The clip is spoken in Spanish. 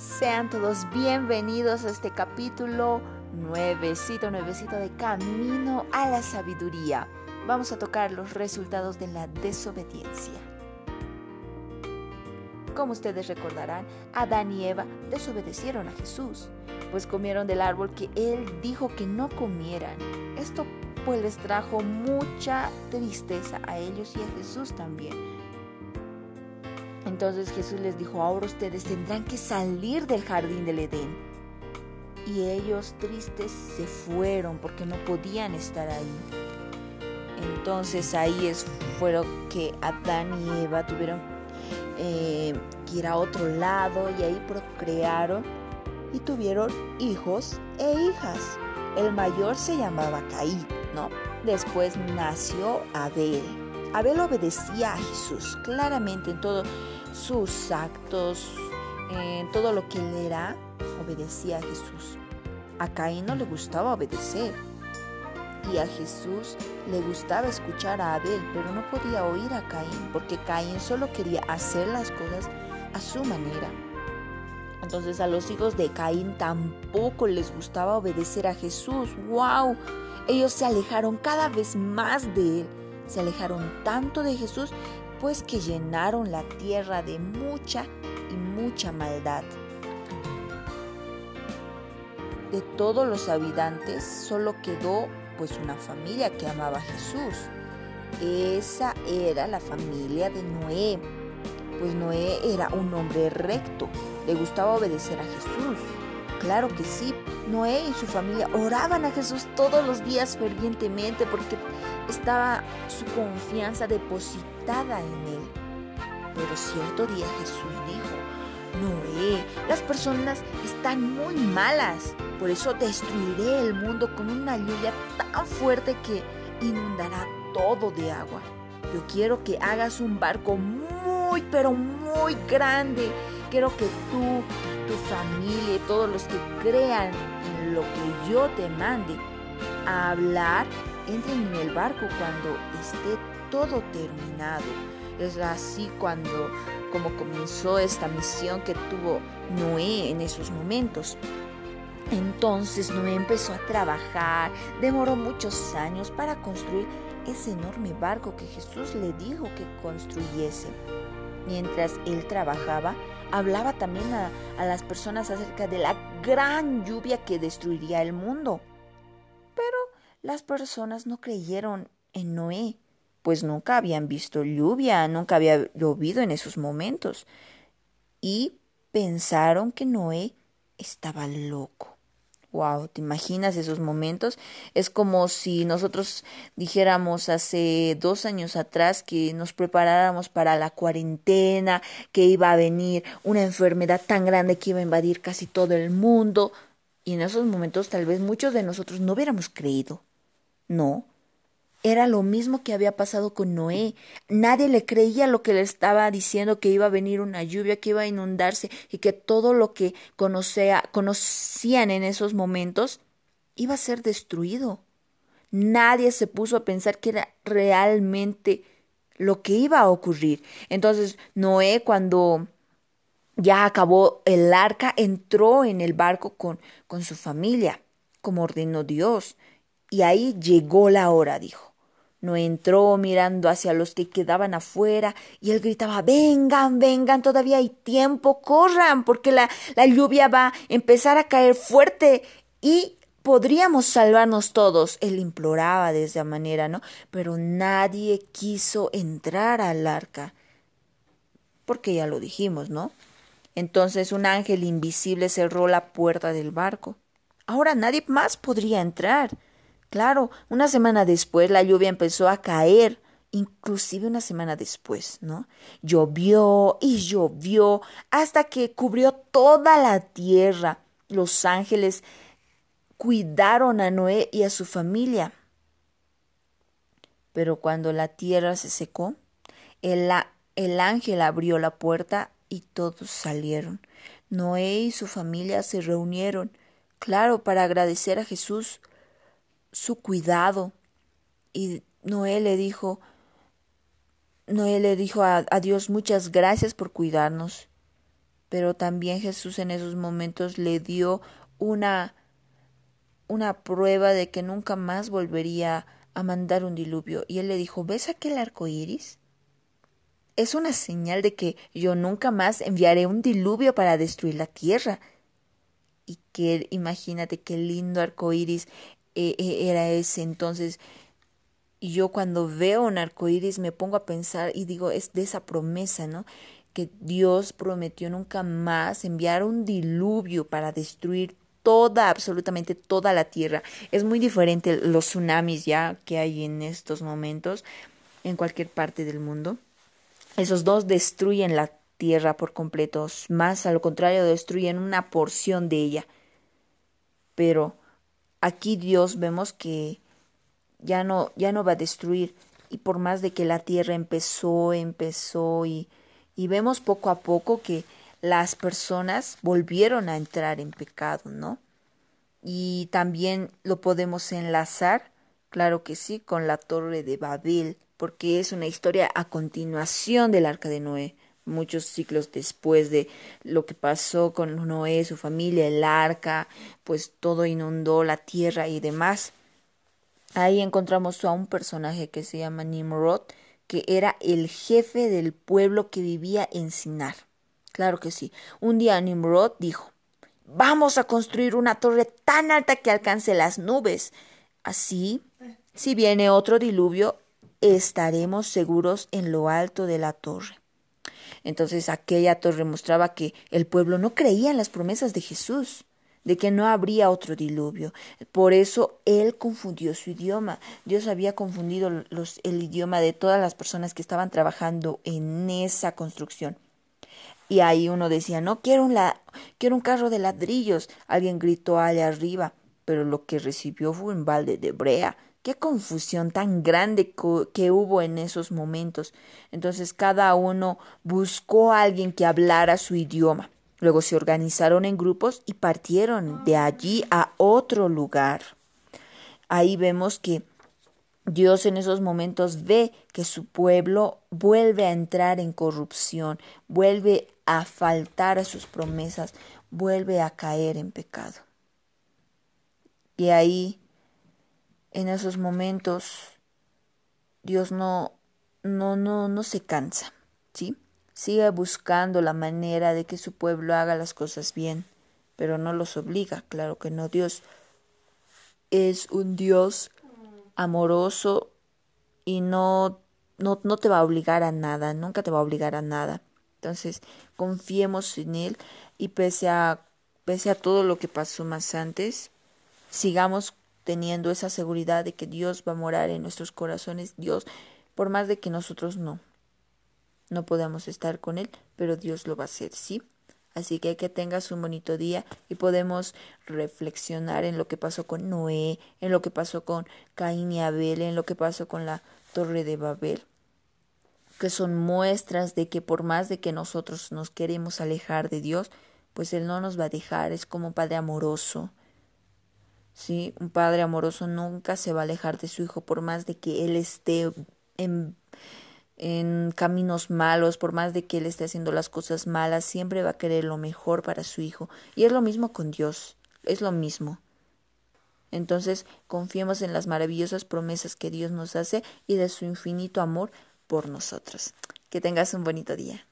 Sean todos bienvenidos a este capítulo nuevecito, nuevecito de Camino a la Sabiduría. Vamos a tocar los resultados de la desobediencia. Como ustedes recordarán, Adán y Eva desobedecieron a Jesús, pues comieron del árbol que Él dijo que no comieran. Esto pues les trajo mucha tristeza a ellos y a Jesús también entonces Jesús les dijo, ahora ustedes tendrán que salir del jardín del Edén. Y ellos tristes se fueron porque no podían estar ahí. Entonces ahí es, fueron que Adán y Eva tuvieron eh, que ir a otro lado y ahí procrearon y tuvieron hijos e hijas. El mayor se llamaba Caín, ¿no? Después nació Abel. Abel obedecía a Jesús claramente en todo sus actos, en todo lo que él era, obedecía a Jesús. A Caín no le gustaba obedecer y a Jesús le gustaba escuchar a Abel, pero no podía oír a Caín porque Caín solo quería hacer las cosas a su manera. Entonces a los hijos de Caín tampoco les gustaba obedecer a Jesús. ¡Wow! Ellos se alejaron cada vez más de él. Se alejaron tanto de Jesús pues que llenaron la tierra de mucha y mucha maldad. De todos los habitantes solo quedó pues una familia que amaba a Jesús. Esa era la familia de Noé, pues Noé era un hombre recto, le gustaba obedecer a Jesús. Claro que sí, Noé y su familia oraban a Jesús todos los días fervientemente porque estaba su confianza depositada en él. Pero cierto día Jesús dijo, Noé, las personas están muy malas, por eso destruiré el mundo con una lluvia tan fuerte que inundará todo de agua. Yo quiero que hagas un barco muy, pero muy grande. Quiero que tú tu familia y todos los que crean en lo que yo te mande a hablar, entren en el barco cuando esté todo terminado. Es así cuando como comenzó esta misión que tuvo Noé en esos momentos. Entonces Noé empezó a trabajar, demoró muchos años para construir ese enorme barco que Jesús le dijo que construyese. Mientras él trabajaba, hablaba también a, las personas acerca de la gran lluvia que destruiría el mundo. Pero las personas no creyeron en Noé, pues nunca habían visto lluvia, nunca había llovido en esos momentos, y pensaron que Noé estaba loco. Wow, ¿te imaginas esos momentos? Es como si nosotros dijéramos hace dos años atrás que nos preparáramos para la cuarentena, que iba a venir una enfermedad tan grande que iba a invadir casi todo el mundo. Y en esos momentos tal vez muchos de nosotros no hubiéramos creído. No, era lo mismo que había pasado con Noé. Nadie le creía lo que le estaba diciendo que iba a venir una lluvia, que iba a inundarse y que todo lo que conocía, conocían en esos momentos iba a ser destruido. Nadie se puso a pensar que era realmente lo que iba a ocurrir. Entonces Noé cuando ya acabó el arca entró en el barco con, con su familia, como ordenó Dios. Y ahí llegó la hora, dijo. No entró mirando hacia los que quedaban afuera y él gritaba Vengan, vengan, todavía hay tiempo, corran, porque la, la lluvia va a empezar a caer fuerte y podríamos salvarnos todos. Él imploraba de esa manera, ¿no? Pero nadie quiso entrar al arca. Porque ya lo dijimos, ¿no? Entonces un ángel invisible cerró la puerta del barco. Ahora nadie más podría entrar. Claro, una semana después la lluvia empezó a caer, inclusive una semana después, ¿no? Llovió y llovió hasta que cubrió toda la tierra. Los ángeles cuidaron a Noé y a su familia. Pero cuando la tierra se secó, el, el ángel abrió la puerta y todos salieron. Noé y su familia se reunieron, claro, para agradecer a Jesús su cuidado. Y Noé le dijo, Noé le dijo a, Dios muchas gracias por cuidarnos. pero también Jesús en esos momentos le dio una una prueba de que nunca más volvería a mandar un diluvio. Y él le dijo, ¿ves aquel arco iris? Es una señal de que yo nunca más enviaré un diluvio para destruir la tierra. Y que imagínate qué lindo arco iris eh, eh, era ese. Entonces, yo cuando veo un arco iris me pongo a pensar y digo, es de esa promesa, ¿no? Que Dios prometió nunca más enviar un diluvio para destruir toda, absolutamente toda la tierra. Es muy diferente los tsunamis ya que hay en estos momentos en cualquier parte del mundo. Esos dos destruyen la tierra por completo, más a lo contrario, destruyen una porción de ella. Pero aquí Dios vemos que ya no, ya no va a destruir. Y por más de que la tierra empezó, empezó y, y vemos poco a poco que las personas volvieron a entrar en pecado, ¿no? Y también lo podemos enlazar, claro que sí, con la torre de Babel, porque es una historia a continuación del arca de Noé, muchos siglos después de lo que pasó con Noé, su familia, el arca, pues todo inundó la tierra y demás. Ahí encontramos a un personaje que se llama Nimrod, que era el jefe del pueblo que vivía en Sinar. Claro que sí. Un día Nimrod dijo, vamos a construir una torre tan alta que alcance las nubes. Así, si viene otro diluvio, estaremos seguros en lo alto de la torre. Entonces aquella torre mostraba que el pueblo no creía en las promesas de Jesús, de que no habría otro diluvio. Por eso él confundió su idioma. Dios había confundido el idioma de todas las personas que estaban trabajando en esa construcción. Y ahí uno decía, no, quiero un, la quiero un carro de ladrillos. Alguien gritó allá arriba, pero lo que recibió fue un balde de brea. Qué confusión tan grande que hubo en esos momentos. Entonces cada uno buscó a alguien que hablara su idioma. Luego se organizaron en grupos y partieron de allí a otro lugar. Ahí vemos que Dios en esos momentos ve que su pueblo vuelve a entrar en corrupción, vuelve a faltar a sus promesas, vuelve a caer en pecado. Y ahí, en esos momentos, Dios no, no, no, no se cansa, ¿sí? Sigue buscando la manera de que su pueblo haga las cosas bien, pero no los obliga, claro que no. Dios es un Dios amoroso y no, no, no te va a obligar a nada, nunca te va a obligar a nada. Entonces, confiemos en Él y pese a, pese a todo lo que pasó más antes, sigamos teniendo esa seguridad de que Dios va a morar en nuestros corazones. Dios, por más de que nosotros no, no podamos estar con Él, pero Dios lo va a hacer, ¿sí? Así que que tengas un bonito día y podemos reflexionar en lo que pasó con Noé, en lo que pasó con Caín y Abel, en lo que pasó con la torre de Babel que son muestras de que por más de que nosotros nos queremos alejar de Dios, pues Él no nos va a dejar, es como Padre amoroso. Sí, un Padre amoroso nunca se va a alejar de su Hijo por más de que Él esté en, en caminos malos, por más de que Él esté haciendo las cosas malas, siempre va a querer lo mejor para su Hijo. Y es lo mismo con Dios, es lo mismo. Entonces, confiemos en las maravillosas promesas que Dios nos hace y de su infinito amor por nosotros. Que tengas un bonito día.